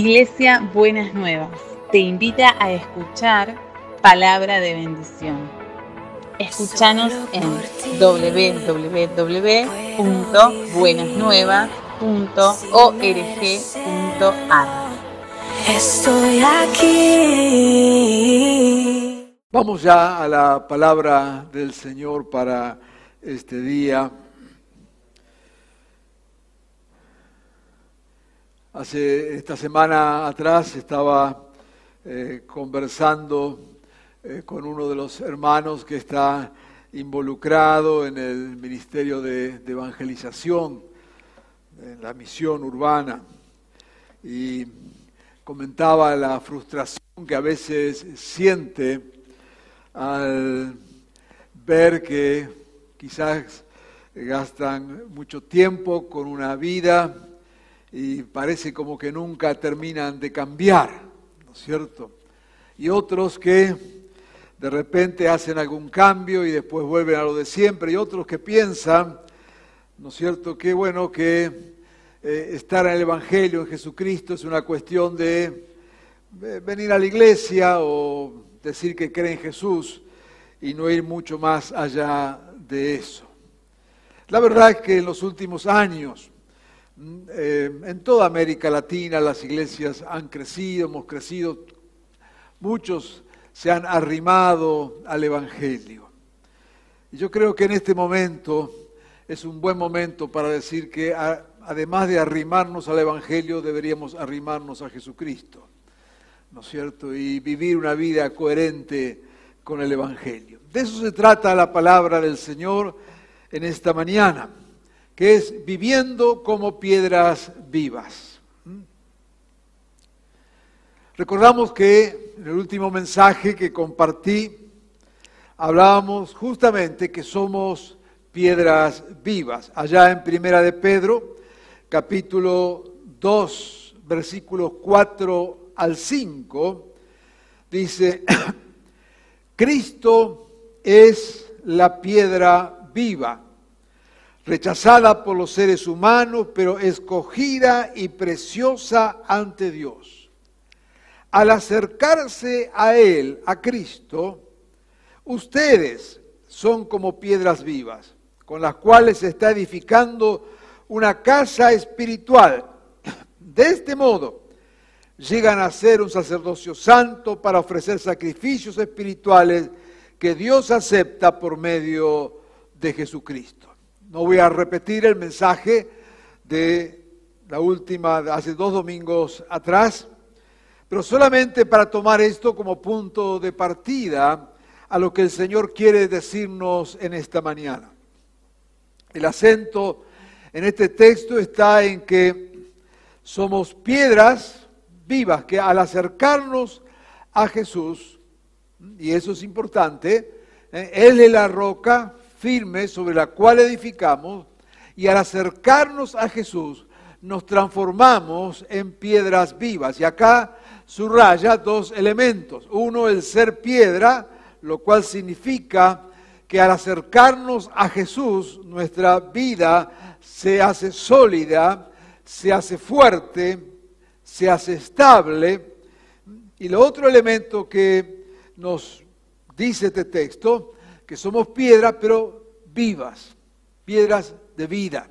Iglesia Buenas Nuevas te invita a escuchar palabra de bendición. Escúchanos en www.buenasnuevas.org.ar. Estoy aquí. Vamos ya a la palabra del Señor para este día. Hace esta semana atrás estaba eh, conversando eh, con uno de los hermanos que está involucrado en el ministerio de, de evangelización, en la misión urbana, y comentaba la frustración que a veces siente al ver que quizás gastan mucho tiempo con una vida y parece como que nunca terminan de cambiar, ¿no es cierto? Y otros que de repente hacen algún cambio y después vuelven a lo de siempre, y otros que piensan, ¿no es cierto?, que bueno, que eh, estar en el Evangelio, en Jesucristo, es una cuestión de eh, venir a la iglesia o decir que cree en Jesús y no ir mucho más allá de eso. La verdad es que en los últimos años, eh, en toda América Latina las iglesias han crecido, hemos crecido, muchos se han arrimado al Evangelio. Y yo creo que en este momento es un buen momento para decir que además de arrimarnos al Evangelio, deberíamos arrimarnos a Jesucristo, ¿no es cierto? Y vivir una vida coherente con el Evangelio. De eso se trata la palabra del Señor en esta mañana que es viviendo como piedras vivas. Recordamos que en el último mensaje que compartí hablábamos justamente que somos piedras vivas. Allá en Primera de Pedro, capítulo 2, versículos 4 al 5, dice, Cristo es la piedra viva rechazada por los seres humanos, pero escogida y preciosa ante Dios. Al acercarse a Él, a Cristo, ustedes son como piedras vivas, con las cuales se está edificando una casa espiritual. De este modo, llegan a ser un sacerdocio santo para ofrecer sacrificios espirituales que Dios acepta por medio de Jesucristo. No voy a repetir el mensaje de la última, hace dos domingos atrás, pero solamente para tomar esto como punto de partida a lo que el Señor quiere decirnos en esta mañana. El acento en este texto está en que somos piedras vivas que al acercarnos a Jesús, y eso es importante, eh, Él es la roca firme sobre la cual edificamos y al acercarnos a Jesús nos transformamos en piedras vivas. Y acá subraya dos elementos. Uno, el ser piedra, lo cual significa que al acercarnos a Jesús nuestra vida se hace sólida, se hace fuerte, se hace estable. Y lo otro elemento que nos dice este texto que somos piedras, pero vivas, piedras de vida.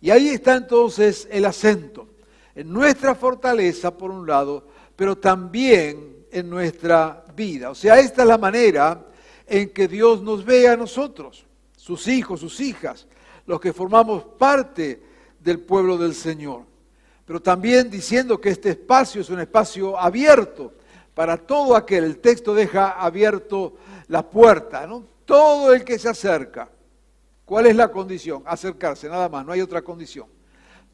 Y ahí está entonces el acento, en nuestra fortaleza por un lado, pero también en nuestra vida. O sea, esta es la manera en que Dios nos ve a nosotros, sus hijos, sus hijas, los que formamos parte del pueblo del Señor. Pero también diciendo que este espacio es un espacio abierto para todo aquel. El texto deja abierto la puerta, ¿no? Todo el que se acerca. ¿Cuál es la condición? Acercarse, nada más, no hay otra condición.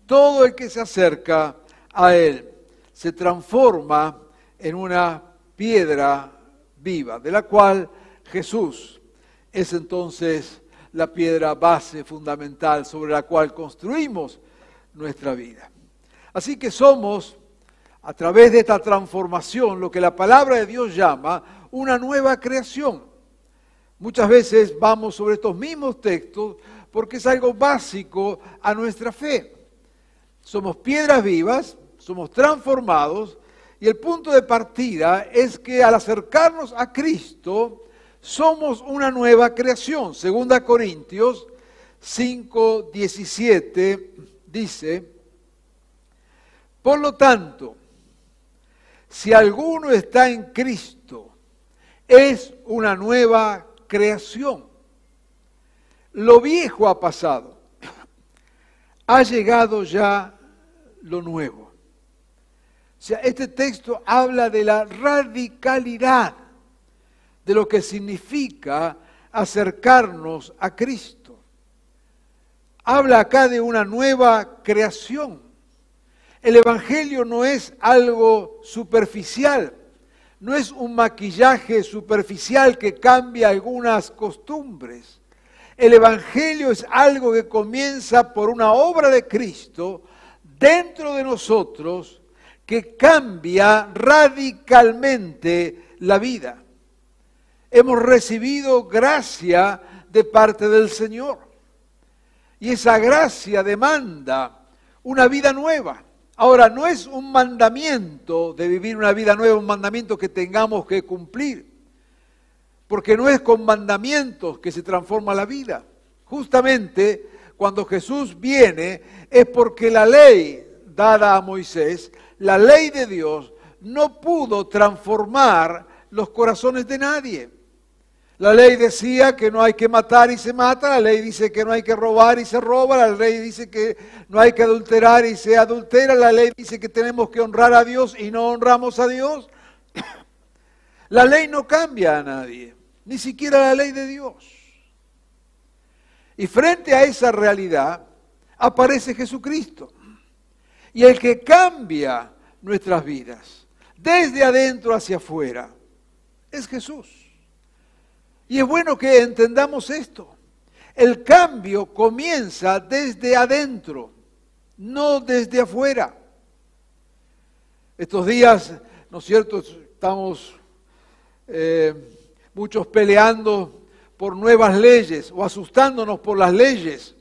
Todo el que se acerca a Él se transforma en una piedra viva, de la cual Jesús es entonces la piedra base fundamental sobre la cual construimos nuestra vida. Así que somos, a través de esta transformación, lo que la palabra de Dios llama una nueva creación. Muchas veces vamos sobre estos mismos textos porque es algo básico a nuestra fe. Somos piedras vivas, somos transformados y el punto de partida es que al acercarnos a Cristo somos una nueva creación. Segunda Corintios 5, 17 dice, por lo tanto, si alguno está en Cristo, es una nueva creación. Lo viejo ha pasado, ha llegado ya lo nuevo. O sea, este texto habla de la radicalidad de lo que significa acercarnos a Cristo. Habla acá de una nueva creación. El Evangelio no es algo superficial, no es un maquillaje superficial que cambia algunas costumbres. El Evangelio es algo que comienza por una obra de Cristo dentro de nosotros que cambia radicalmente la vida. Hemos recibido gracia de parte del Señor. Y esa gracia demanda una vida nueva. Ahora, no es un mandamiento de vivir una vida nueva, un mandamiento que tengamos que cumplir, porque no es con mandamientos que se transforma la vida. Justamente cuando Jesús viene es porque la ley dada a Moisés, la ley de Dios, no pudo transformar los corazones de nadie. La ley decía que no hay que matar y se mata, la ley dice que no hay que robar y se roba, la ley dice que no hay que adulterar y se adultera, la ley dice que tenemos que honrar a Dios y no honramos a Dios. La ley no cambia a nadie, ni siquiera la ley de Dios. Y frente a esa realidad aparece Jesucristo. Y el que cambia nuestras vidas, desde adentro hacia afuera, es Jesús. Y es bueno que entendamos esto. El cambio comienza desde adentro, no desde afuera. Estos días, ¿no es cierto?, estamos eh, muchos peleando por nuevas leyes o asustándonos por las leyes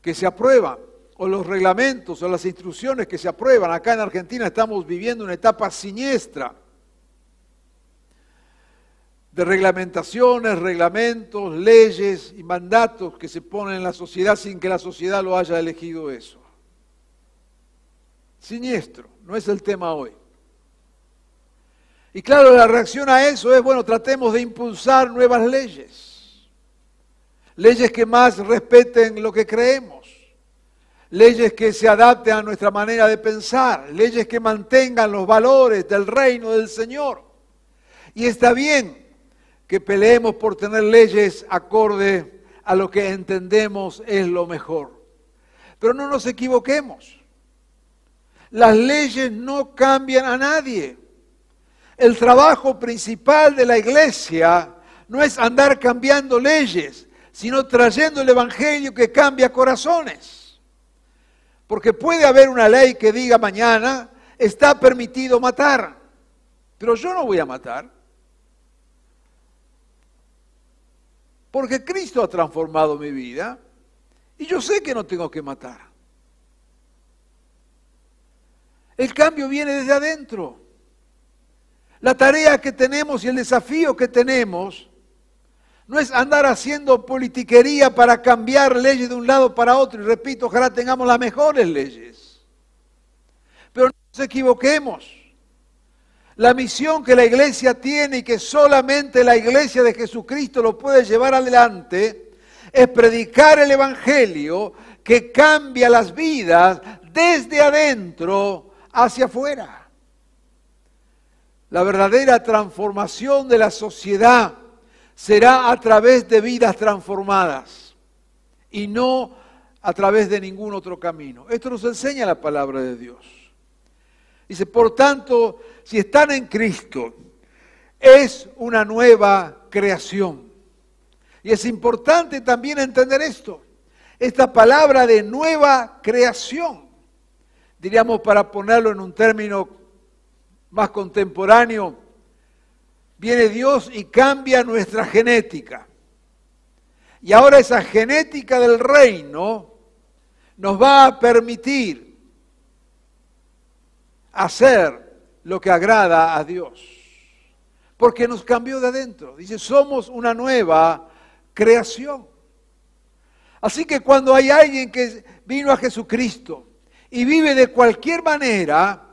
que se aprueban o los reglamentos o las instrucciones que se aprueban. Acá en Argentina estamos viviendo una etapa siniestra de reglamentaciones, reglamentos, leyes y mandatos que se ponen en la sociedad sin que la sociedad lo haya elegido eso. Siniestro, no es el tema hoy. Y claro, la reacción a eso es, bueno, tratemos de impulsar nuevas leyes. Leyes que más respeten lo que creemos. Leyes que se adapten a nuestra manera de pensar. Leyes que mantengan los valores del reino del Señor. Y está bien, que peleemos por tener leyes acorde a lo que entendemos es lo mejor. Pero no nos equivoquemos. Las leyes no cambian a nadie. El trabajo principal de la iglesia no es andar cambiando leyes, sino trayendo el Evangelio que cambia corazones. Porque puede haber una ley que diga mañana, está permitido matar, pero yo no voy a matar. Porque Cristo ha transformado mi vida y yo sé que no tengo que matar. El cambio viene desde adentro. La tarea que tenemos y el desafío que tenemos no es andar haciendo politiquería para cambiar leyes de un lado para otro. Y repito, ojalá tengamos las mejores leyes. Pero no nos equivoquemos. La misión que la iglesia tiene y que solamente la iglesia de Jesucristo lo puede llevar adelante es predicar el Evangelio que cambia las vidas desde adentro hacia afuera. La verdadera transformación de la sociedad será a través de vidas transformadas y no a través de ningún otro camino. Esto nos enseña la palabra de Dios. Dice, por tanto, si están en Cristo, es una nueva creación. Y es importante también entender esto. Esta palabra de nueva creación, diríamos para ponerlo en un término más contemporáneo, viene Dios y cambia nuestra genética. Y ahora esa genética del reino nos va a permitir hacer lo que agrada a Dios. Porque nos cambió de adentro. Dice, somos una nueva creación. Así que cuando hay alguien que vino a Jesucristo y vive de cualquier manera,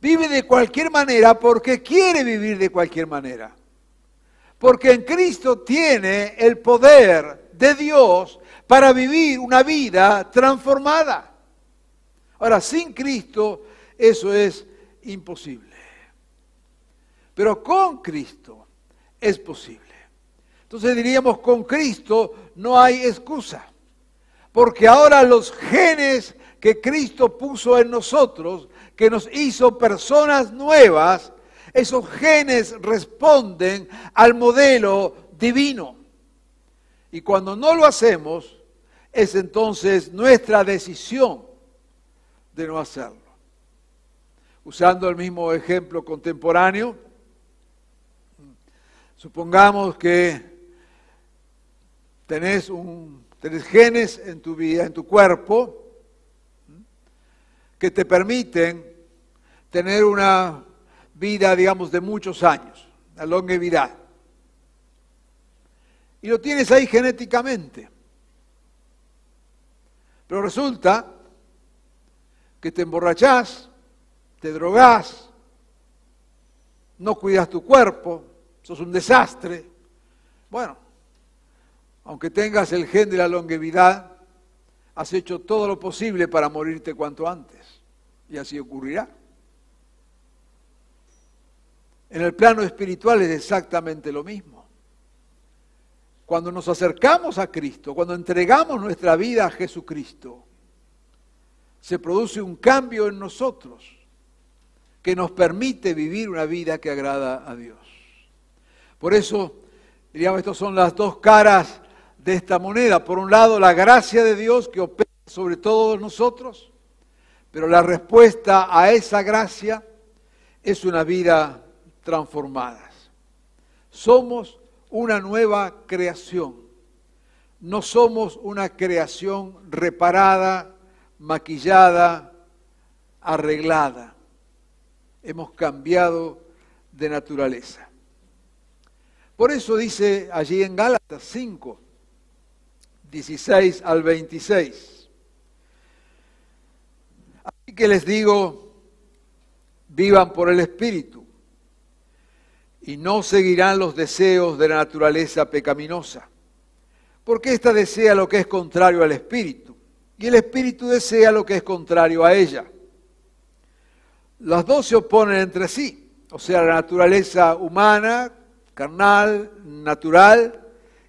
vive de cualquier manera porque quiere vivir de cualquier manera. Porque en Cristo tiene el poder de Dios para vivir una vida transformada. Ahora, sin Cristo eso es imposible. Pero con Cristo es posible. Entonces diríamos, con Cristo no hay excusa. Porque ahora los genes que Cristo puso en nosotros, que nos hizo personas nuevas, esos genes responden al modelo divino. Y cuando no lo hacemos, es entonces nuestra decisión de no hacerlo. Usando el mismo ejemplo contemporáneo, supongamos que tenés, un, genes en tu vida, en tu cuerpo, que te permiten tener una vida, digamos, de muchos años, la longevidad. Y lo tienes ahí genéticamente. Pero resulta que te emborrachás, te drogás, no cuidas tu cuerpo, sos un desastre. Bueno, aunque tengas el gen de la longevidad, has hecho todo lo posible para morirte cuanto antes. Y así ocurrirá. En el plano espiritual es exactamente lo mismo. Cuando nos acercamos a Cristo, cuando entregamos nuestra vida a Jesucristo, se produce un cambio en nosotros que nos permite vivir una vida que agrada a Dios. Por eso, diríamos, estas son las dos caras de esta moneda. Por un lado, la gracia de Dios que opera sobre todos nosotros, pero la respuesta a esa gracia es una vida transformada. Somos una nueva creación. No somos una creación reparada, maquillada, arreglada. Hemos cambiado de naturaleza. Por eso dice allí en Gálatas 5, 16 al 26. Así que les digo, vivan por el Espíritu y no seguirán los deseos de la naturaleza pecaminosa, porque ésta desea lo que es contrario al Espíritu y el Espíritu desea lo que es contrario a ella. Las dos se oponen entre sí, o sea, la naturaleza humana, carnal, natural,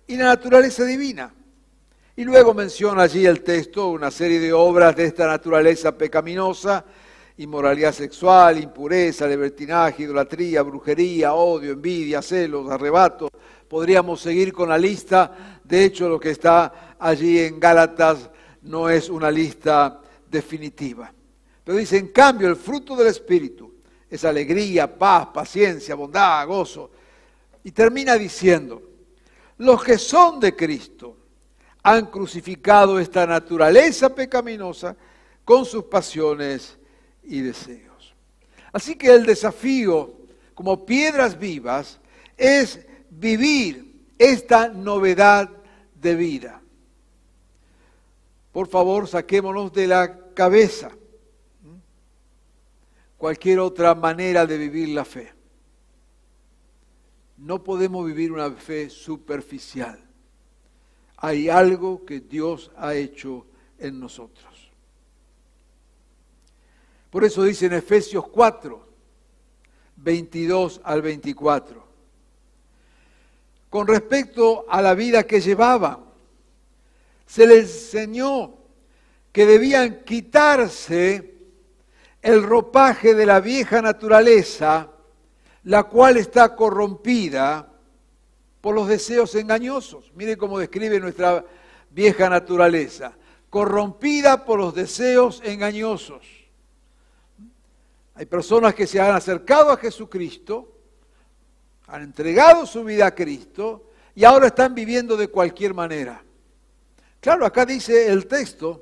y la naturaleza divina. Y luego menciona allí el texto una serie de obras de esta naturaleza pecaminosa, inmoralidad sexual, impureza, libertinaje, idolatría, brujería, odio, envidia, celos, arrebatos. Podríamos seguir con la lista. De hecho, lo que está allí en Gálatas no es una lista definitiva. Pero dice, en cambio, el fruto del Espíritu es alegría, paz, paciencia, bondad, gozo. Y termina diciendo, los que son de Cristo han crucificado esta naturaleza pecaminosa con sus pasiones y deseos. Así que el desafío como piedras vivas es vivir esta novedad de vida por favor, saquémonos de la cabeza cualquier otra manera de vivir la fe. No podemos vivir una fe superficial. Hay algo que Dios ha hecho en nosotros. Por eso dice en Efesios 4, 22 al 24, con respecto a la vida que llevaban, se les enseñó que debían quitarse el ropaje de la vieja naturaleza, la cual está corrompida por los deseos engañosos. Mire cómo describe nuestra vieja naturaleza, corrompida por los deseos engañosos. Hay personas que se han acercado a Jesucristo, han entregado su vida a Cristo y ahora están viviendo de cualquier manera. Claro, acá dice el texto,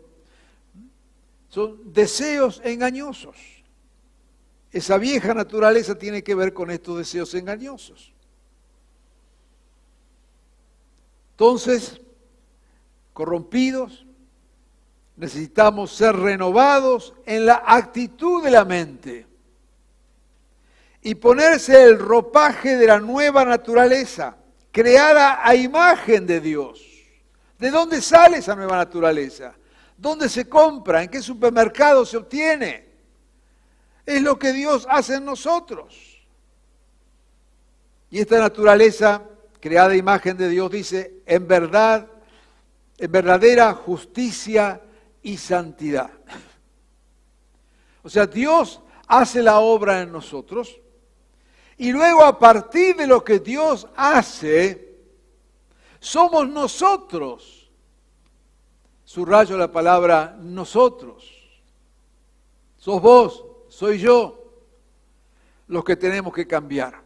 son deseos engañosos. esa vieja naturaleza tiene que ver con estos deseos engañosos. Entonces, corrompidos, necesitamos ser renovados en la actitud de la mente y ponerse el ropaje de la nueva naturaleza, creada a imagen de Dios. ¿De dónde sale esa nueva naturaleza? ¿Dónde se compra? ¿En qué supermercado se obtiene? Es lo que Dios hace en nosotros. Y esta naturaleza creada imagen de Dios dice, en verdad, en verdadera justicia y santidad. O sea, Dios hace la obra en nosotros y luego a partir de lo que Dios hace, somos nosotros. Subrayo la palabra nosotros. Sos vos, soy yo, los que tenemos que cambiar.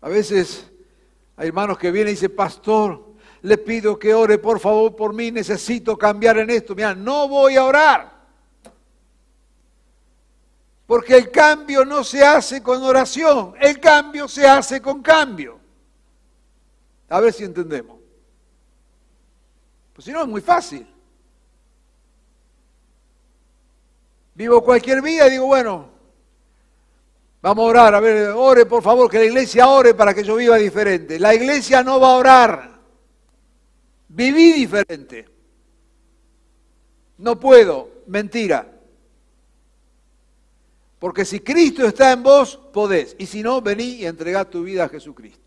A veces hay hermanos que vienen y dicen, pastor, le pido que ore por favor por mí, necesito cambiar en esto. Mira, no voy a orar. Porque el cambio no se hace con oración, el cambio se hace con cambio. A ver si entendemos. Pues si no es muy fácil. Vivo cualquier día y digo, bueno, vamos a orar, a ver, ore por favor, que la iglesia ore para que yo viva diferente. La iglesia no va a orar. Viví diferente. No puedo, mentira. Porque si Cristo está en vos, podés. Y si no, vení y entregá tu vida a Jesucristo.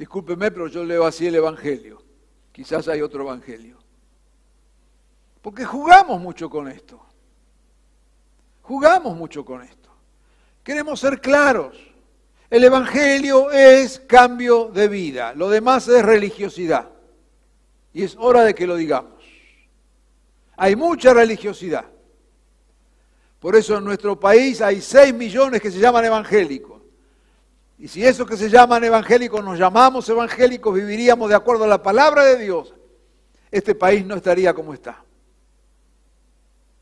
Discúlpeme, pero yo leo así el Evangelio. Quizás hay otro Evangelio. Porque jugamos mucho con esto. Jugamos mucho con esto. Queremos ser claros. El Evangelio es cambio de vida. Lo demás es religiosidad. Y es hora de que lo digamos. Hay mucha religiosidad. Por eso en nuestro país hay 6 millones que se llaman evangélicos. Y si esos que se llaman evangélicos nos llamamos evangélicos, viviríamos de acuerdo a la palabra de Dios, este país no estaría como está.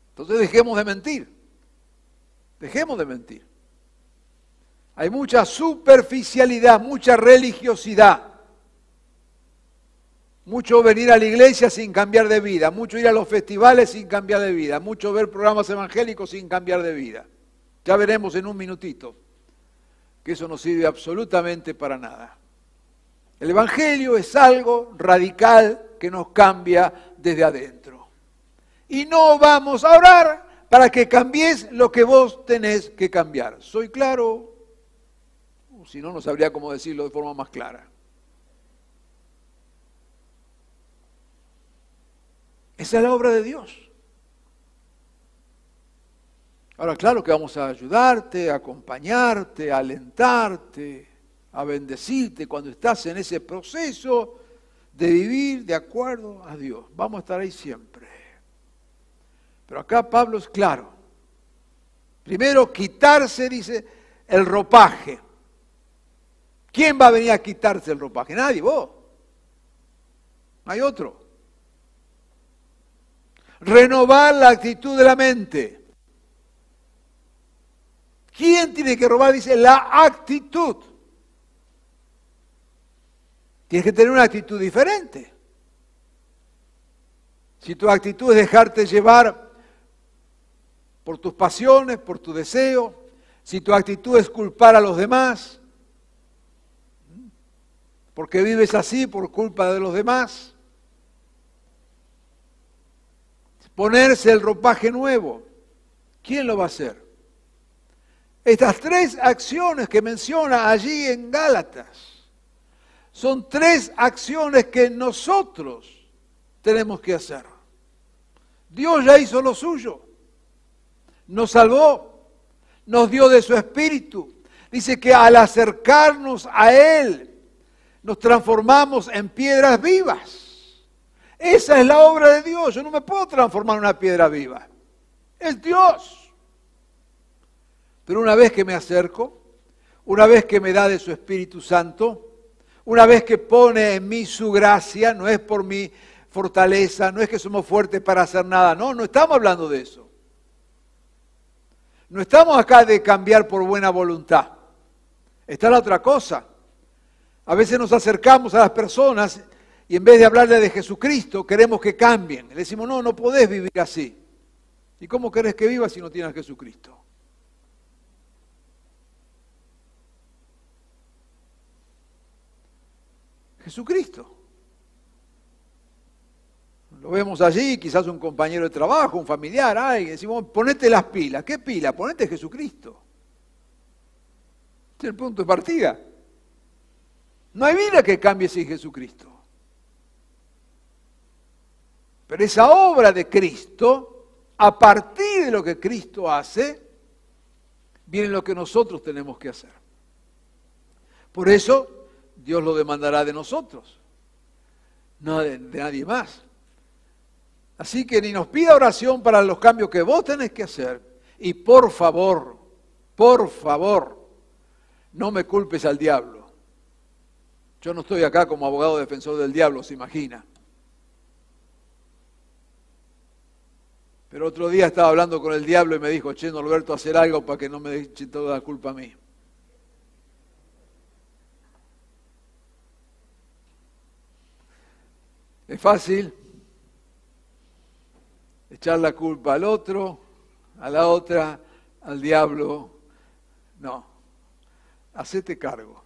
Entonces dejemos de mentir. Dejemos de mentir. Hay mucha superficialidad, mucha religiosidad. Mucho venir a la iglesia sin cambiar de vida, mucho ir a los festivales sin cambiar de vida, mucho ver programas evangélicos sin cambiar de vida. Ya veremos en un minutito que eso no sirve absolutamente para nada. El Evangelio es algo radical que nos cambia desde adentro. Y no vamos a orar para que cambies lo que vos tenés que cambiar. ¿Soy claro? Si no, no sabría cómo decirlo de forma más clara. Esa es la obra de Dios. Ahora, claro que vamos a ayudarte, a acompañarte, a alentarte, a bendecirte cuando estás en ese proceso de vivir de acuerdo a Dios. Vamos a estar ahí siempre. Pero acá Pablo es claro. Primero, quitarse, dice, el ropaje. ¿Quién va a venir a quitarse el ropaje? Nadie, vos. No hay otro renovar la actitud de la mente. ¿Quién tiene que robar? Dice la actitud. Tienes que tener una actitud diferente. Si tu actitud es dejarte llevar por tus pasiones, por tu deseo, si tu actitud es culpar a los demás, porque vives así por culpa de los demás, ponerse el ropaje nuevo. ¿Quién lo va a hacer? Estas tres acciones que menciona allí en Gálatas son tres acciones que nosotros tenemos que hacer. Dios ya hizo lo suyo, nos salvó, nos dio de su espíritu. Dice que al acercarnos a Él, nos transformamos en piedras vivas. Esa es la obra de Dios. Yo no me puedo transformar en una piedra viva. Es Dios. Pero una vez que me acerco, una vez que me da de su Espíritu Santo, una vez que pone en mí su gracia, no es por mi fortaleza, no es que somos fuertes para hacer nada, no, no estamos hablando de eso. No estamos acá de cambiar por buena voluntad. Está la otra cosa. A veces nos acercamos a las personas y en vez de hablarle de Jesucristo, queremos que cambien. Le decimos, no, no podés vivir así. ¿Y cómo querés que vivas si no tienes a Jesucristo? Jesucristo. Lo vemos allí, quizás un compañero de trabajo, un familiar, ay, decimos, ponete las pilas. ¿Qué pila? Ponete Jesucristo. Este es el punto de partida. No hay vida que cambie sin Jesucristo. Pero esa obra de Cristo, a partir de lo que Cristo hace, viene lo que nosotros tenemos que hacer. Por eso Dios lo demandará de nosotros, no de, nadie más. Así que ni nos pida oración para los cambios que vos tenés que hacer. Y por favor, por favor, no me culpes al diablo. Yo no estoy acá como abogado defensor del diablo, se imagina. Pero otro día estaba hablando con el diablo y me dijo, che, Norberto, hacer algo para que no me eche toda la culpa a mí. Es fácil, echar la culpa al otro, a la otra, al diablo. No, hacete cargo.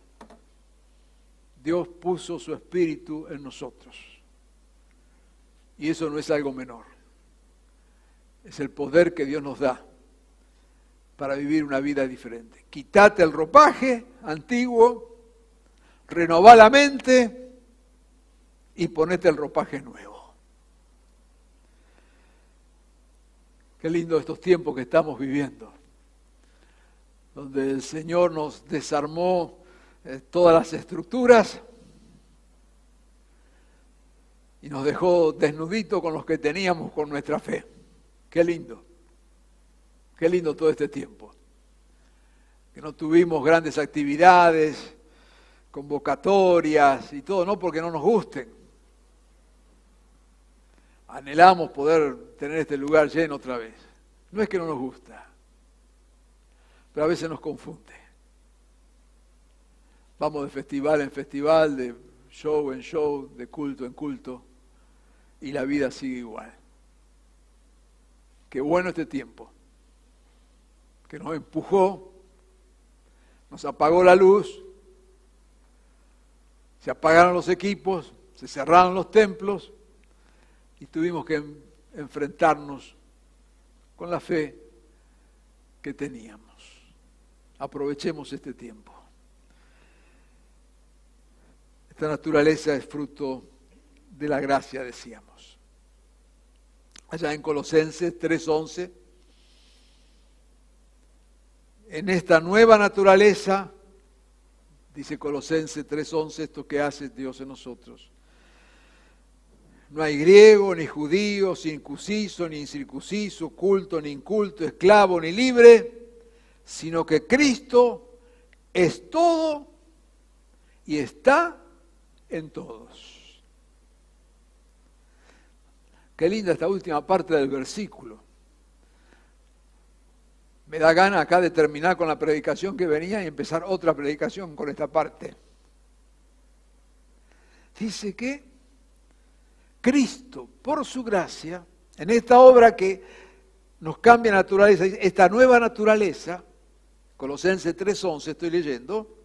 Dios puso su espíritu en nosotros. Y eso no es algo menor. Es el poder que Dios nos da para vivir una vida diferente. Quítate el ropaje antiguo, renová la mente y ponete el ropaje nuevo. Qué lindo estos tiempos que estamos viviendo, donde el Señor nos desarmó eh, todas las estructuras y nos dejó desnuditos con los que teníamos con nuestra fe. Qué lindo, qué lindo todo este tiempo. Que no tuvimos grandes actividades, convocatorias y todo, no porque no nos gusten, anhelamos poder tener este lugar lleno otra vez. No es que no nos gusta, pero a veces nos confunde. Vamos de festival en festival, de show en show, de culto en culto, y la vida sigue igual. Qué bueno este tiempo, que nos empujó, nos apagó la luz, se apagaron los equipos, se cerraron los templos, y tuvimos que enfrentarnos con la fe que teníamos. Aprovechemos este tiempo. Esta naturaleza es fruto de la gracia, decíamos. Allá en Colosenses 3:11, en esta nueva naturaleza, dice Colosenses 3:11, esto que hace Dios en nosotros no hay griego, ni judío, circunciso, ni incircunciso, culto, ni inculto, esclavo, ni libre, sino que Cristo es todo y está en todos. Qué linda esta última parte del versículo. Me da gana acá de terminar con la predicación que venía y empezar otra predicación con esta parte. Dice que Cristo, por su gracia, en esta obra que nos cambia naturaleza, esta nueva naturaleza, Colosenses 3.11 estoy leyendo,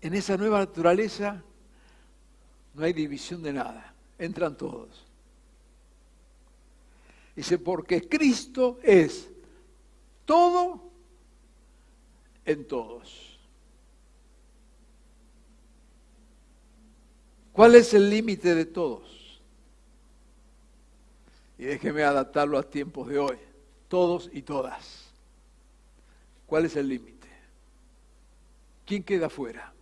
en esa nueva naturaleza no hay división de nada, entran todos. Dice, porque Cristo es todo en todos. ¿Cuál es el límite de todos? Y déjeme adaptarlo a tiempos de hoy. Todos y todas. ¿Cuál es el límite? ¿Quién queda fuera?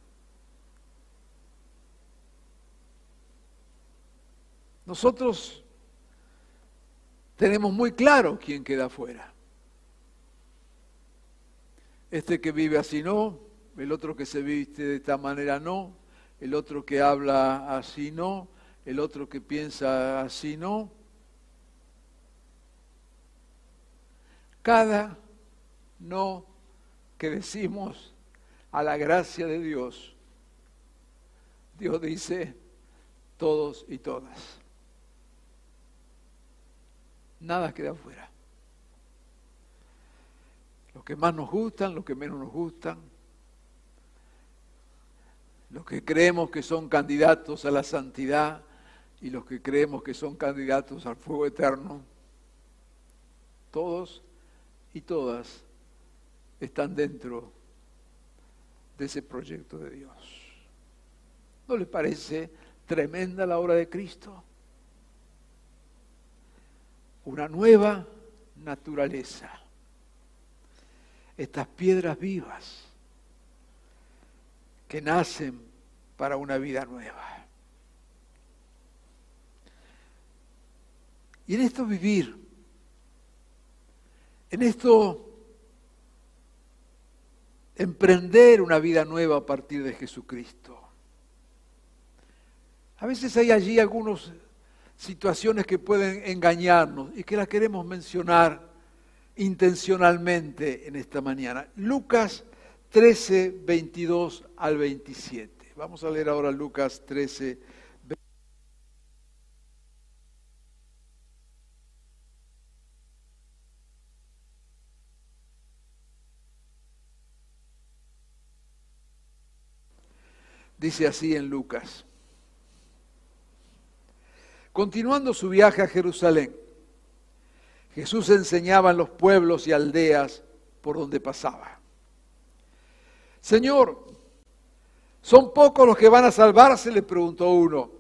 Nosotros tenemos muy claro quién queda fuera. Este que vive así no, el otro que se viste de esta manera no, el otro que habla así no, el otro que piensa así, no. Cada no que decimos a la gracia de Dios, Dios dice todos y todas. Nada queda afuera. Los que más nos gustan, los que menos nos gustan, los que creemos que son candidatos a la santidad y los que creemos que son candidatos al fuego eterno, todos y todas están dentro de ese proyecto de Dios. ¿No les parece tremenda la obra de Cristo? Una nueva naturaleza. Estas piedras vivas que nacen para una vida nueva. Y en esto vivir, en esto emprender una vida nueva a partir de Jesucristo. A veces hay allí algunas situaciones que pueden engañarnos y que las queremos mencionar intencionalmente en esta mañana. Lucas 13, 22 al 27. Vamos a leer ahora Lucas 13, Dice así en Lucas. Continuando su viaje a Jerusalén, Jesús enseñaba en los pueblos y aldeas por donde pasaba. Señor, ¿son pocos los que van a salvarse? le preguntó uno.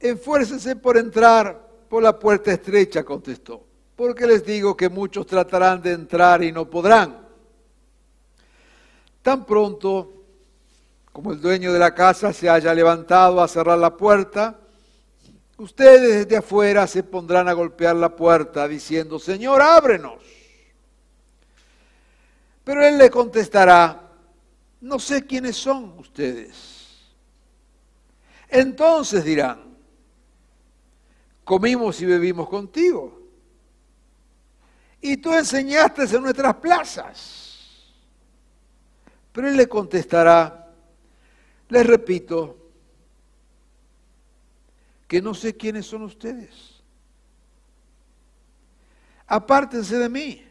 Enfuércense por entrar por la puerta estrecha, contestó, porque les digo que muchos tratarán de entrar y no podrán. Tan pronto como el dueño de la casa se haya levantado a cerrar la puerta, ustedes desde afuera se pondrán a golpear la puerta diciendo, Señor, ábrenos. Pero él le contestará, no sé quiénes son ustedes. Entonces dirán, comimos y bebimos contigo. Y tú enseñaste en nuestras plazas. Pero él le contestará, les repito, que no sé quiénes son ustedes. Apártense de mí,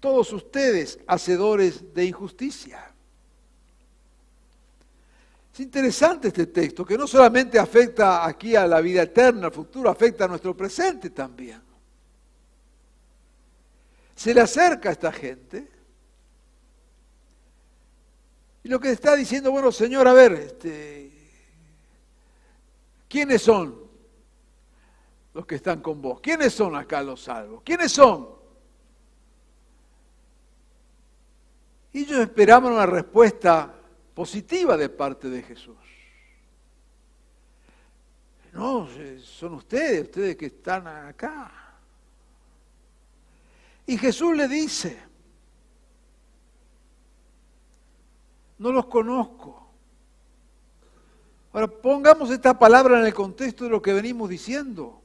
todos ustedes, hacedores de injusticia. Es interesante este texto, que no solamente afecta aquí a la vida eterna, al futuro, afecta a nuestro presente también. Se le acerca a esta gente y lo que está diciendo, bueno, Señor, a ver, este, ¿quiénes son los que están con vos? ¿Quiénes son acá los salvos? ¿Quiénes son? Y ellos esperaban una respuesta positiva de parte de Jesús. No, son ustedes, ustedes que están acá. Y Jesús le dice, no los conozco. Ahora pongamos esta palabra en el contexto de lo que venimos diciendo.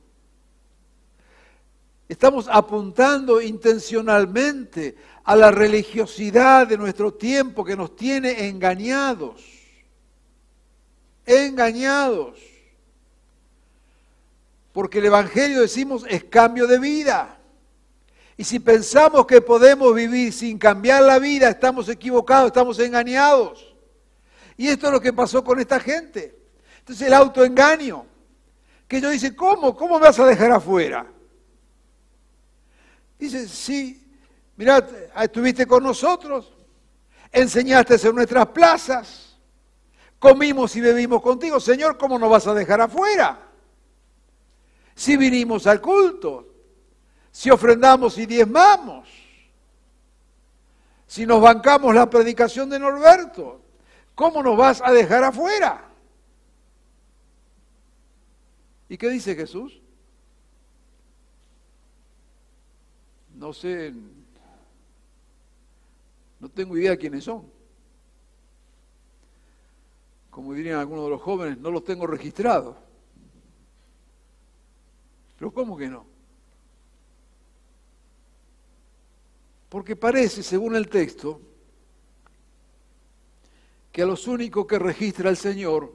Estamos apuntando intencionalmente a la religiosidad de nuestro tiempo que nos tiene engañados. Engañados. Porque el Evangelio, decimos, es cambio de vida. Y si pensamos que podemos vivir sin cambiar la vida, estamos equivocados, estamos engañados. Y esto es lo que pasó con esta gente. Entonces el autoengaño, que ellos dicen, ¿cómo? ¿Cómo me vas a dejar afuera? Dice, sí, mirad, estuviste con nosotros, enseñaste en nuestras plazas, comimos y bebimos contigo. Señor, ¿cómo nos vas a dejar afuera? Si vinimos al culto, si ofrendamos y diezmamos, si nos bancamos la predicación de Norberto, ¿cómo nos vas a dejar afuera? ¿Y qué dice Jesús? No sé, no tengo idea quiénes son. como dirían algunos de los jóvenes, no los tengo registrados. Pero ¿cómo que no? Porque parece, según el texto, que a los únicos que registra el Señor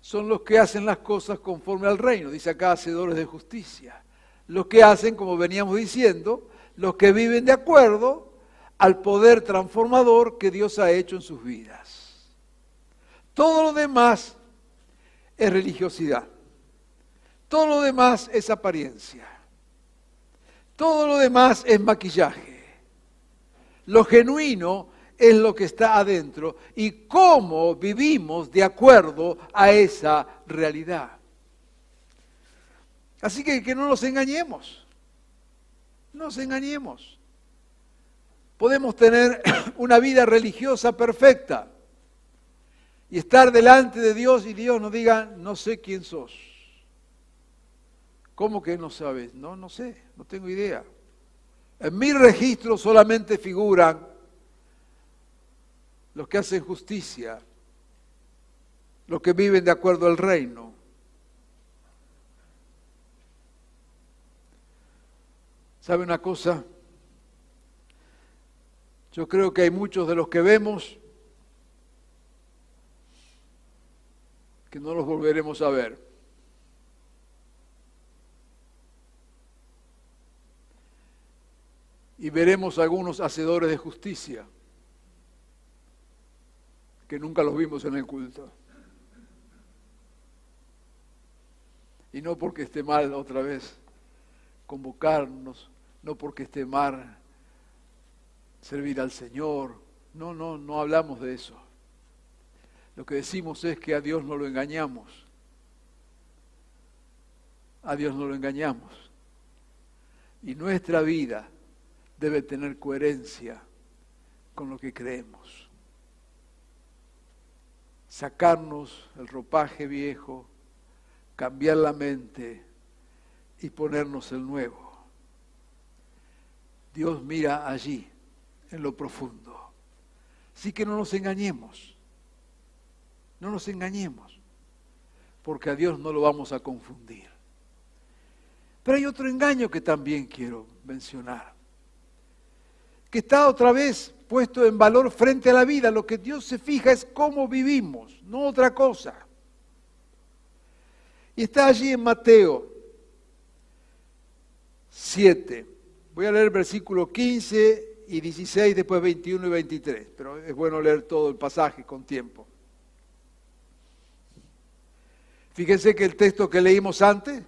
son los que hacen las cosas conforme al reino, dice acá hacedores de justicia. Los que hacen, como veníamos diciendo, los que viven de acuerdo al poder transformador que Dios ha hecho en sus vidas. Todo lo demás es religiosidad. Todo lo demás es apariencia. Todo lo demás es maquillaje. Lo genuino es lo que está adentro y cómo vivimos de acuerdo a esa realidad. Así que que no nos engañemos, no nos engañemos. Podemos tener una vida religiosa perfecta y estar delante de Dios y Dios nos diga, no sé quién sos. ¿Cómo que no sabes? No, no sé, no tengo idea. En mi registro solamente figuran los que hacen justicia, los que viven de acuerdo al reino. ¿Sabe una cosa? Yo creo que hay muchos de los que vemos que no los volveremos a ver. y veremos algunos hacedores de justicia que nunca los vimos en el culto. Y no porque esté mal otra vez convocarnos, no porque esté mal servir al Señor, no, no, no hablamos de eso. Lo que decimos es que a Dios no lo engañamos. A Dios no lo engañamos. Y nuestra vida debe tener coherencia con lo que creemos. Sacarnos el ropaje viejo, cambiar la mente y ponernos el nuevo. Dios mira allí, en lo profundo. Así que no nos engañemos, no nos engañemos, porque a Dios no lo vamos a confundir. Pero hay otro engaño que también quiero mencionar que está otra vez puesto en valor frente a la vida. Lo que Dios se fija es cómo vivimos, no otra cosa. Y está allí en Mateo 7. Voy a leer versículo 15 y 16, después 21 y 23, pero es bueno leer todo el pasaje con tiempo. Fíjense que el texto que leímos antes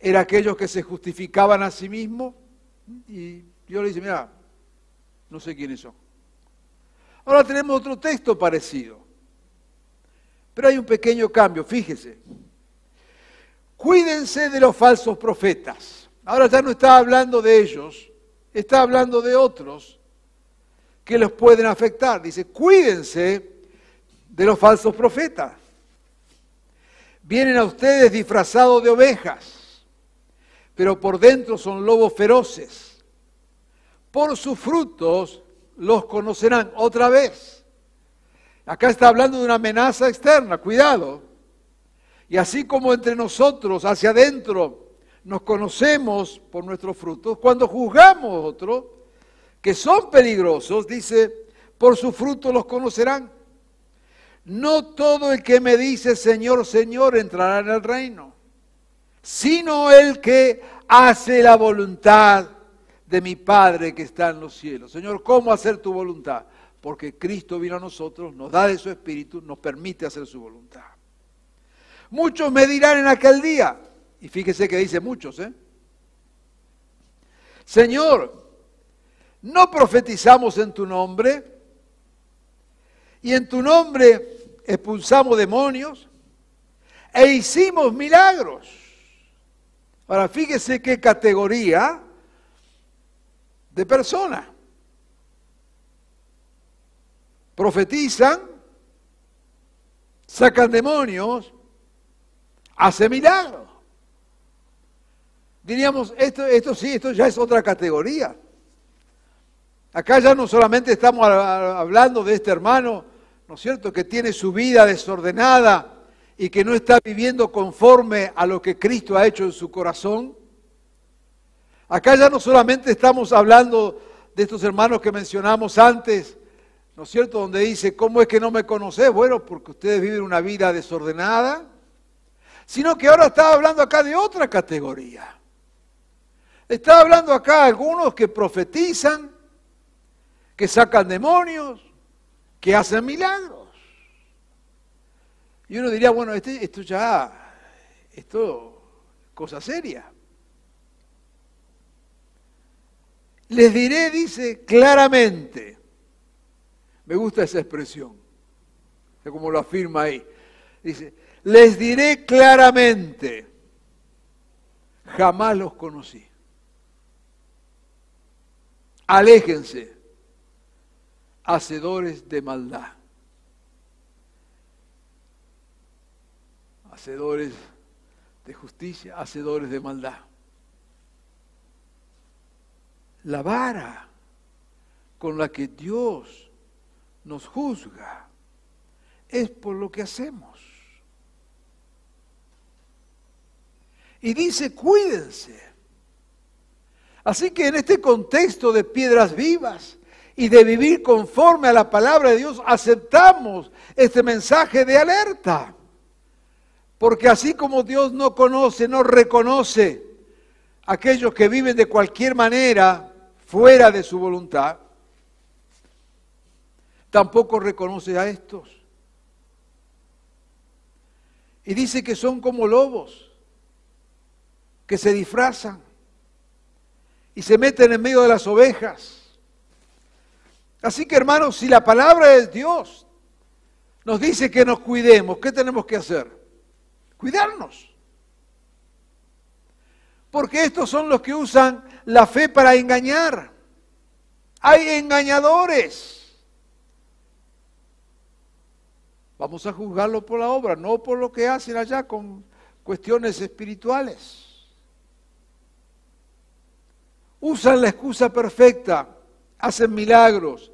era aquellos que se justificaban a sí mismos y Dios le dice, mira, no sé quiénes son. Ahora tenemos otro texto parecido. Pero hay un pequeño cambio, fíjese. Cuídense de los falsos profetas. Ahora ya no está hablando de ellos, está hablando de otros que los pueden afectar. Dice, cuídense de los falsos profetas. Vienen a ustedes disfrazados de ovejas, pero por dentro son lobos feroces por sus frutos los conocerán. Otra vez. Acá está hablando de una amenaza externa, cuidado. Y así como entre nosotros, hacia adentro, nos conocemos por nuestros frutos, cuando juzgamos a otros que son peligrosos, dice, por sus frutos los conocerán. No todo el que me dice Señor, Señor entrará en el reino, sino el que hace la voluntad de mi Padre que está en los cielos. Señor, ¿cómo hacer tu voluntad? Porque Cristo vino a nosotros, nos da de su Espíritu, nos permite hacer su voluntad. Muchos me dirán en aquel día, y fíjese que dice muchos, ¿eh? Señor, ¿no profetizamos en tu nombre? Y en tu nombre expulsamos demonios e hicimos milagros. Ahora, fíjese qué categoría de personas. Profetizan, sacan demonios, hacen milagros. Diríamos, esto, esto sí, esto ya es otra categoría. Acá ya no solamente estamos hablando de este hermano, ¿no es cierto?, que tiene su vida desordenada y que no está viviendo conforme a lo que Cristo ha hecho en su corazón. Acá ya no solamente estamos hablando de estos hermanos que mencionamos antes, ¿no es cierto?, donde dice, ¿cómo es que no me conocés? Bueno, porque ustedes viven una vida desordenada, sino que ahora está hablando acá de otra categoría. Está hablando acá algunos que profetizan, que sacan demonios, que hacen milagros. Y uno diría, bueno, este, esto ya, esto cosa seria. Les diré, dice, claramente. Me gusta esa expresión, como lo afirma ahí. Dice, les diré claramente, jamás los conocí. Aléjense, hacedores de maldad. Hacedores de justicia, hacedores de maldad. La vara con la que Dios nos juzga es por lo que hacemos. Y dice, cuídense Así que en este contexto de piedras vivas y de vivir conforme a la palabra de Dios, aceptamos este mensaje de alerta. Porque así como Dios no conoce, no reconoce a aquellos que viven de cualquier manera fuera de su voluntad, tampoco reconoce a estos. Y dice que son como lobos, que se disfrazan y se meten en medio de las ovejas. Así que hermanos, si la palabra de Dios nos dice que nos cuidemos, ¿qué tenemos que hacer? Cuidarnos. Porque estos son los que usan la fe para engañar. Hay engañadores. Vamos a juzgarlo por la obra, no por lo que hacen allá con cuestiones espirituales usan la excusa perfecta, hacen milagros,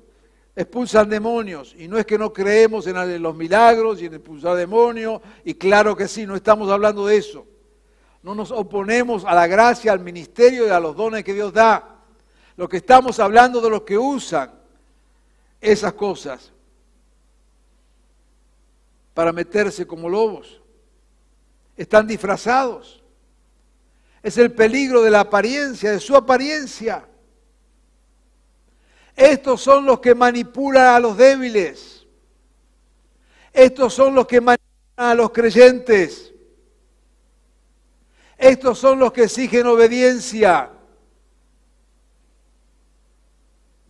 expulsan demonios. Y no es que no creemos en los milagros y en expulsar demonios, y claro que sí, no estamos hablando de eso. No nos oponemos a la gracia, al ministerio y a los dones que Dios da. Lo que estamos hablando de los que usan esas cosas para meterse como lobos. Están disfrazados. Es el peligro de la apariencia, de su apariencia. Estos son los que manipulan a los débiles. Estos son los que manipulan a los creyentes. Estos son los que exigen obediencia.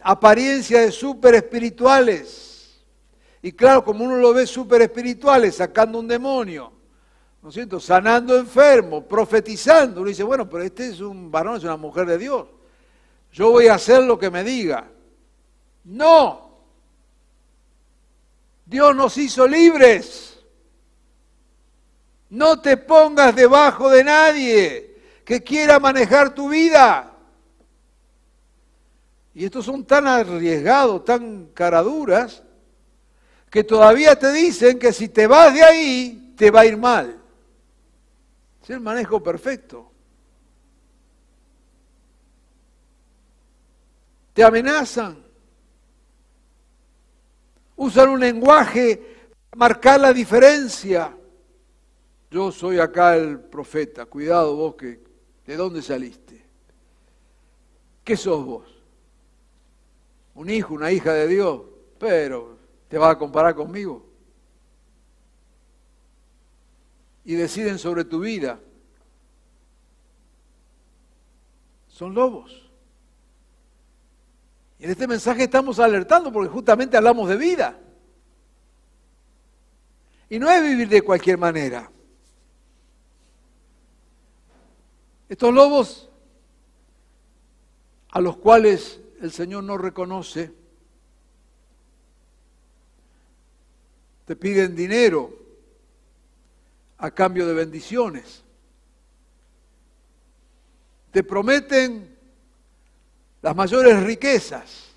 Apariencia de super espirituales. Y claro, como uno lo ve super espirituales, sacando un demonio ¿no es cierto? Sanando enfermos, profetizando. Uno dice, bueno, pero este es un varón, es una mujer de Dios. Yo voy a hacer lo que me diga. No. Dios nos hizo libres. No te pongas debajo de nadie que quiera manejar tu vida. Y estos son tan arriesgados, tan caraduras, que todavía te dicen que si te vas de ahí, te va a ir mal. Es el manejo perfecto. Te amenazan. Usan un lenguaje para marcar la diferencia. Yo soy acá el profeta. Cuidado vos que... ¿De dónde saliste? ¿Qué sos vos? Un hijo, una hija de Dios. Pero, ¿te vas a comparar conmigo? Y deciden sobre tu vida. Son lobos. Y en este mensaje estamos alertando porque justamente hablamos de vida. Y no es vivir de cualquier manera. Estos lobos a los cuales el Señor no reconoce, te piden dinero, a cambio de bendiciones. Te prometen las mayores riquezas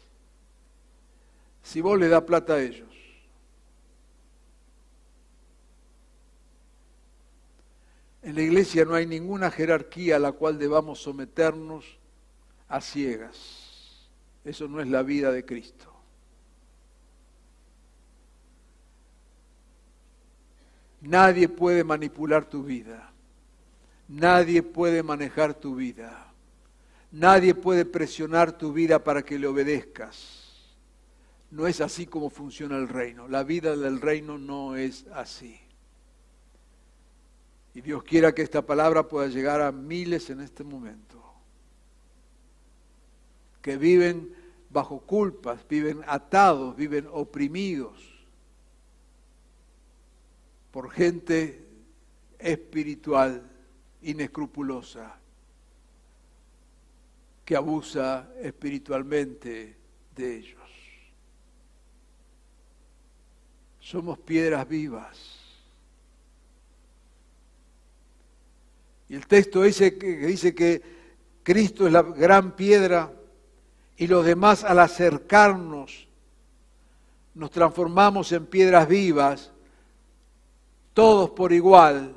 si vos le das plata a ellos. En la iglesia no hay ninguna jerarquía a la cual debamos someternos a ciegas. Eso no es la vida de Cristo. Nadie puede manipular tu vida. Nadie puede manejar tu vida. Nadie puede presionar tu vida para que le obedezcas. No es así como funciona el reino. La vida del reino no es así. Y Dios quiera que esta palabra pueda llegar a miles en este momento, que viven bajo culpas, viven atados, viven oprimidos por gente espiritual inescrupulosa que abusa espiritualmente de ellos. Somos piedras vivas. Y el texto dice que, dice que Cristo es la gran piedra y los demás al acercarnos nos transformamos en piedras vivas todos por igual.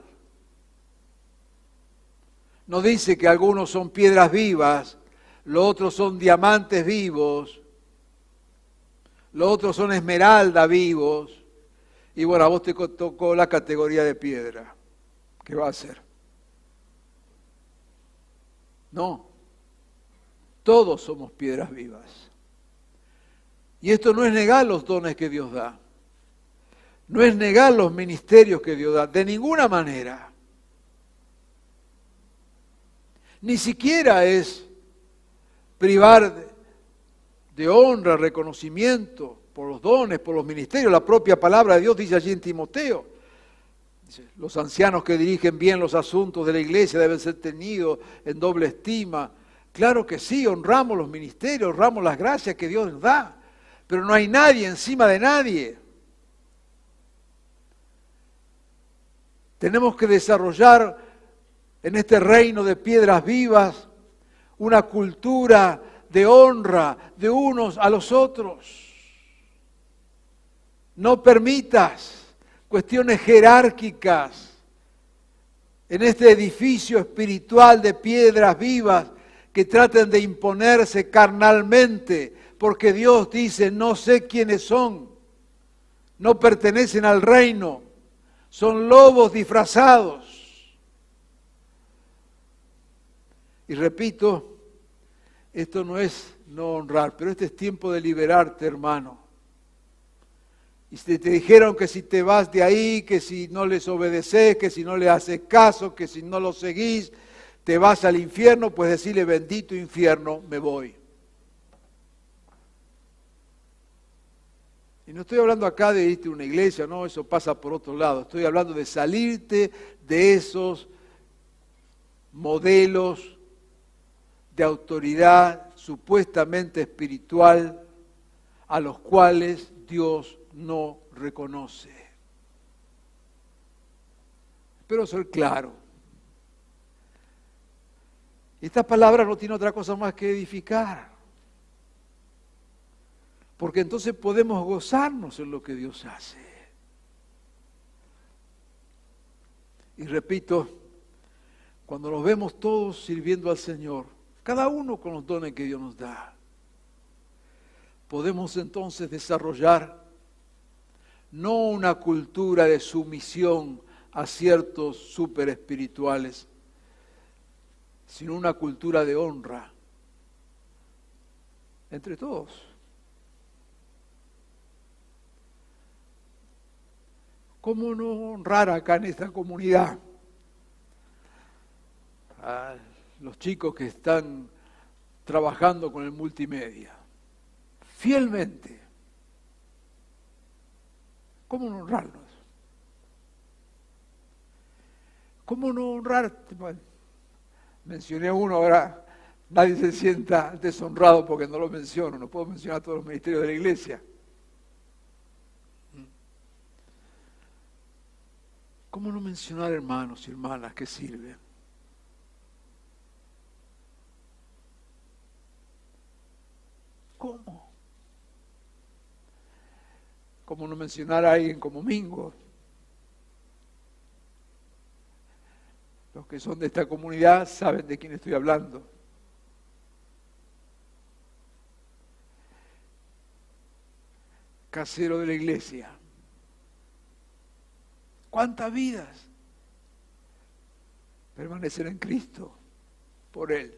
No dice que algunos son piedras vivas, los otros son diamantes vivos, los otros son esmeralda vivos, y bueno, a vos te tocó la categoría de piedra. ¿Qué va a hacer? No, todos somos piedras vivas. Y esto no es negar los dones que Dios da. No es negar los ministerios que Dios da, de ninguna manera. Ni siquiera es privar de, honra, reconocimiento por los dones, por los ministerios. La propia palabra de Dios dice allí en Timoteo. los ancianos que dirigen bien los asuntos de la iglesia deben ser tenidos en doble estima. Claro que sí, honramos los ministerios, honramos las gracias que Dios da, pero no hay nadie encima de nadie. Tenemos que desarrollar en este reino de piedras vivas una cultura de honra de unos a los otros. No permitas cuestiones jerárquicas en este edificio espiritual de piedras vivas que traten de imponerse carnalmente, porque Dios dice, no sé quiénes son, no pertenecen al reino, son lobos disfrazados. Y repito, esto no es no honrar, pero este es tiempo de liberarte, hermano. Y si te dijeron que si te vas de ahí, que si no les obedeces, que si no le haces caso, que si no lo seguís, te vas al infierno, pues decirle bendito infierno, me voy. Y no estoy hablando acá de irte a una iglesia, no, eso pasa por otro lado. Estoy hablando de salirte de esos modelos de autoridad supuestamente espiritual a los cuales Dios no reconoce. Espero ser claro. Esta palabra no tiene otra cosa más que edificar porque entonces podemos gozarnos en lo que Dios hace. Y repito, cuando nos vemos todos sirviendo al Señor, cada uno con los dones que Dios nos da, podemos entonces desarrollar no una cultura de sumisión a ciertos super espirituales, sino una cultura de honra entre todos. ¿Cómo no honrar acá en esta comunidad a los chicos que están trabajando con el multimedia? Fielmente. ¿Cómo no honrarlos? ¿Cómo no honrarte? Bueno, mencioné uno, ahora nadie se sienta deshonrado porque no lo menciono, no puedo mencionar todos los ministerios de la iglesia. ¿Cómo no mencionar hermanos y hermanas que sirven? ¿Cómo? ¿Cómo no mencionar a alguien como Mingo? Los que son de esta comunidad saben de quién estoy hablando. Casero de la iglesia. ¿Cuántas vidas permanecen en Cristo por Él?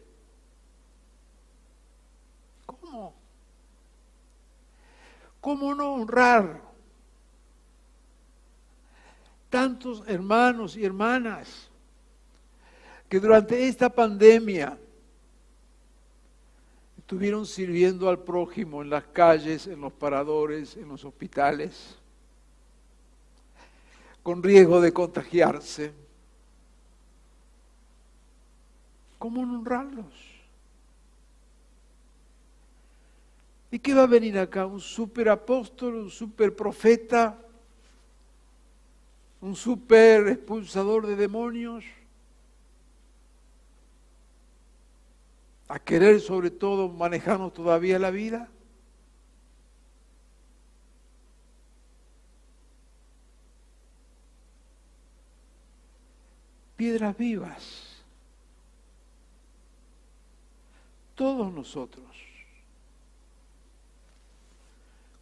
¿Cómo? ¿Cómo no honrar tantos hermanos y hermanas que durante esta pandemia estuvieron sirviendo al prójimo en las calles, en los paradores, en los hospitales, con riesgo de contagiarse? ¿Cómo honrarlos? ¿Y qué va a venir acá? ¿Un super apóstol, un super profeta, un super expulsador de demonios? ¿A querer sobre todo manejarnos todavía la vida? Piedras vivas. Todos nosotros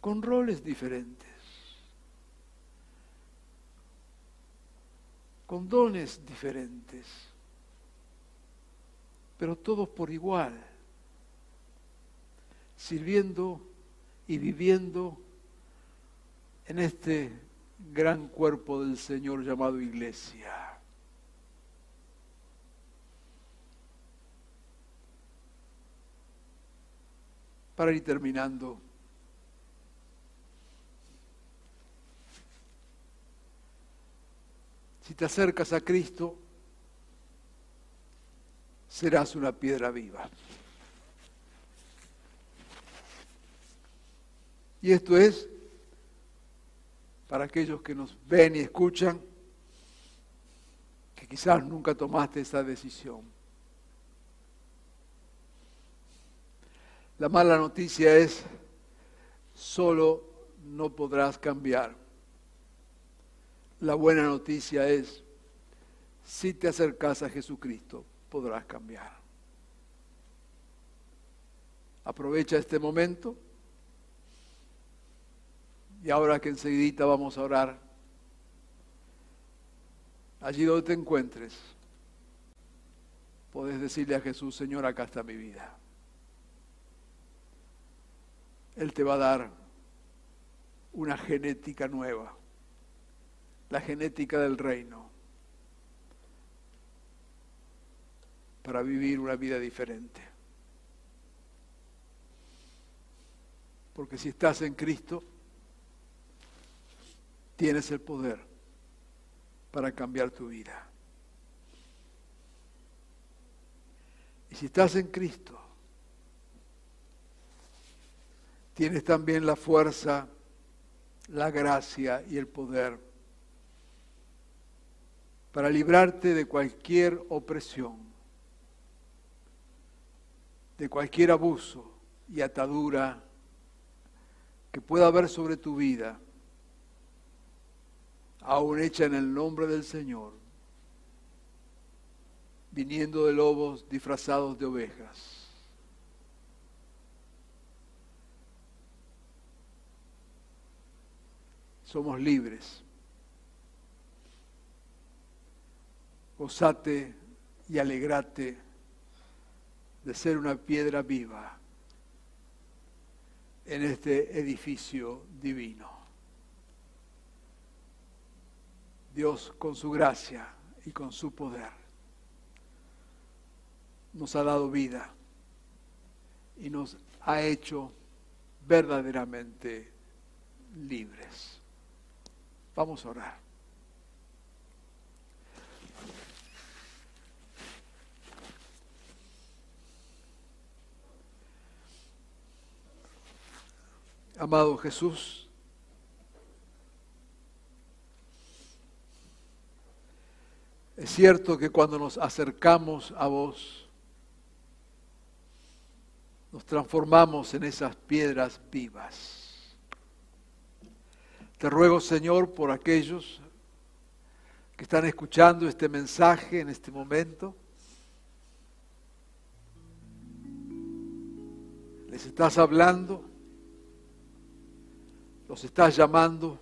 con roles diferentes, con dones diferentes, pero todos por igual, sirviendo y viviendo en este gran cuerpo del Señor llamado iglesia. Para ir terminando, Si te acercas a Cristo, serás una piedra viva. Y esto es para aquellos que nos ven y escuchan, que quizás nunca tomaste esa decisión. La mala noticia es, solo no podrás cambiar la buena noticia es, si te acercas a Jesucristo, podrás cambiar. Aprovecha este momento y ahora que enseguida vamos a orar, allí donde te encuentres, puedes decirle a Jesús, Señor, acá está mi vida. Él te va a dar una genética nueva la genética del reino para vivir una vida diferente. Porque si estás en Cristo, tienes el poder para cambiar tu vida. Y si estás en Cristo, tienes también la fuerza, la gracia y el poder para librarte de cualquier opresión, de cualquier abuso y atadura que pueda haber sobre tu vida, aún hecha en el nombre del Señor, viniendo de lobos disfrazados de ovejas. Somos libres gozate y alegrate de ser una piedra viva en este edificio divino. Dios con su gracia y con su poder nos ha dado vida y nos ha hecho verdaderamente libres. Vamos a orar. Amado Jesús, es cierto que cuando nos acercamos a vos, nos transformamos en esas piedras vivas. Te ruego, Señor, por aquellos que están escuchando este mensaje en este momento. Les estás hablando, los estás llamando,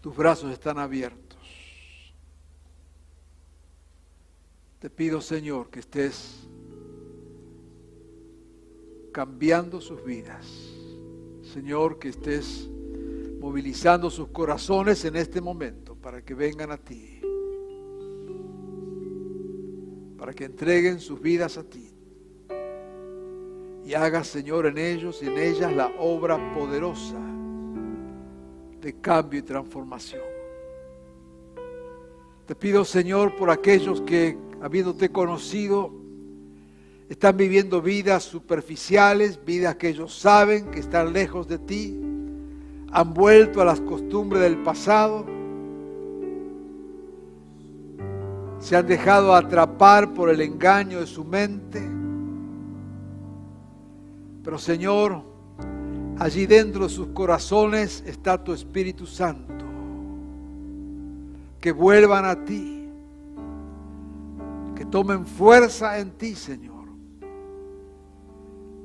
tus brazos están abiertos. Te pido, Señor, que estés cambiando sus vidas. Señor, que estés movilizando sus corazones en este momento para que vengan a ti. Para que entreguen sus vidas a ti. Y hagas, Señor, en ellos y en ellas la obra poderosa de cambio y transformación. Te pido, Señor, por aquellos que habiéndote conocido, están viviendo vidas superficiales, vidas que ellos saben que están lejos de ti, han vuelto a las costumbres del pasado, se han dejado atrapar por el engaño de su mente. Pero Señor, allí dentro de sus corazones está tu Espíritu Santo. Que vuelvan a ti que tomen fuerza en ti, Señor,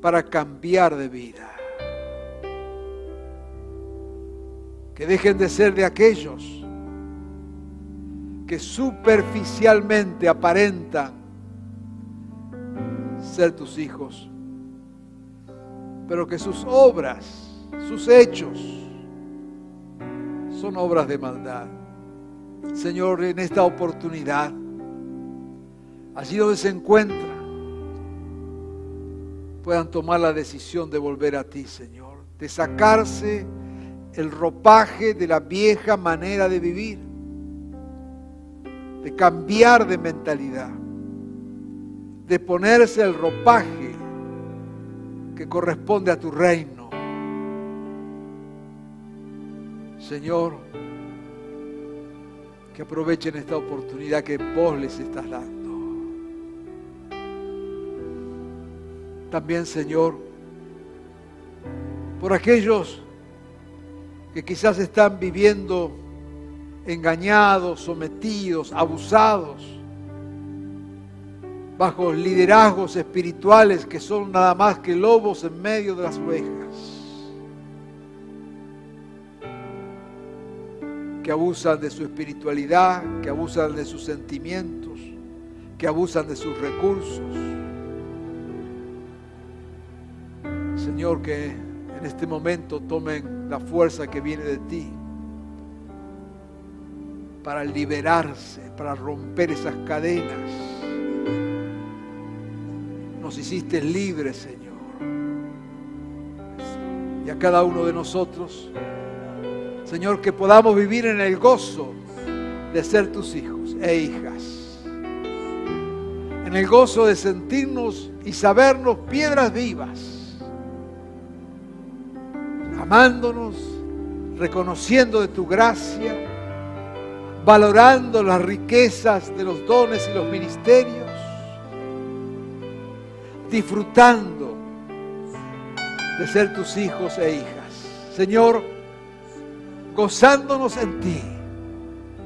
para cambiar de vida. Que dejen de ser de aquellos que superficialmente aparentan ser tus hijos, pero que sus obras, sus hechos, son obras de maldad. Señor, en esta oportunidad, allí donde se encuentran, puedan tomar la decisión de volver a ti, Señor, de sacarse el ropaje de la vieja manera de vivir, de cambiar de mentalidad, de ponerse el ropaje que corresponde a tu reino. Señor, que aprovechen esta oportunidad que vos les estás dando. También, Señor, por aquellos que quizás están viviendo engañados, sometidos, abusados, bajo liderazgos espirituales que son nada más que lobos en medio de las ovejas, que abusan de su espiritualidad, que abusan de sus sentimientos, que abusan de sus recursos. Señor, que en este momento tomen la fuerza que viene de ti para liberarse, para romper esas cadenas. Nos hiciste libres, Señor. Y a cada uno de nosotros, Señor, que podamos vivir en el gozo de ser tus hijos e hijas. En el gozo de sentirnos y sabernos piedras vivas amándonos, reconociendo de tu gracia, valorando las riquezas de los dones y los ministerios, disfrutando de ser tus hijos e hijas. Señor, gozándonos en ti,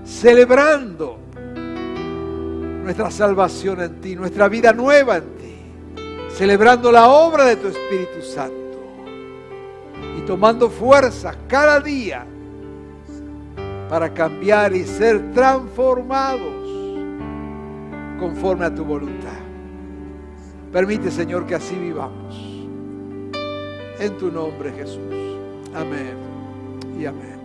celebrando nuestra salvación en ti, nuestra vida nueva en ti, celebrando la obra de tu Espíritu Santo tomando fuerza cada día para cambiar y ser transformados conforme a tu voluntad. Permite, Señor, que así vivamos. En tu nombre, Jesús. Amén y amén.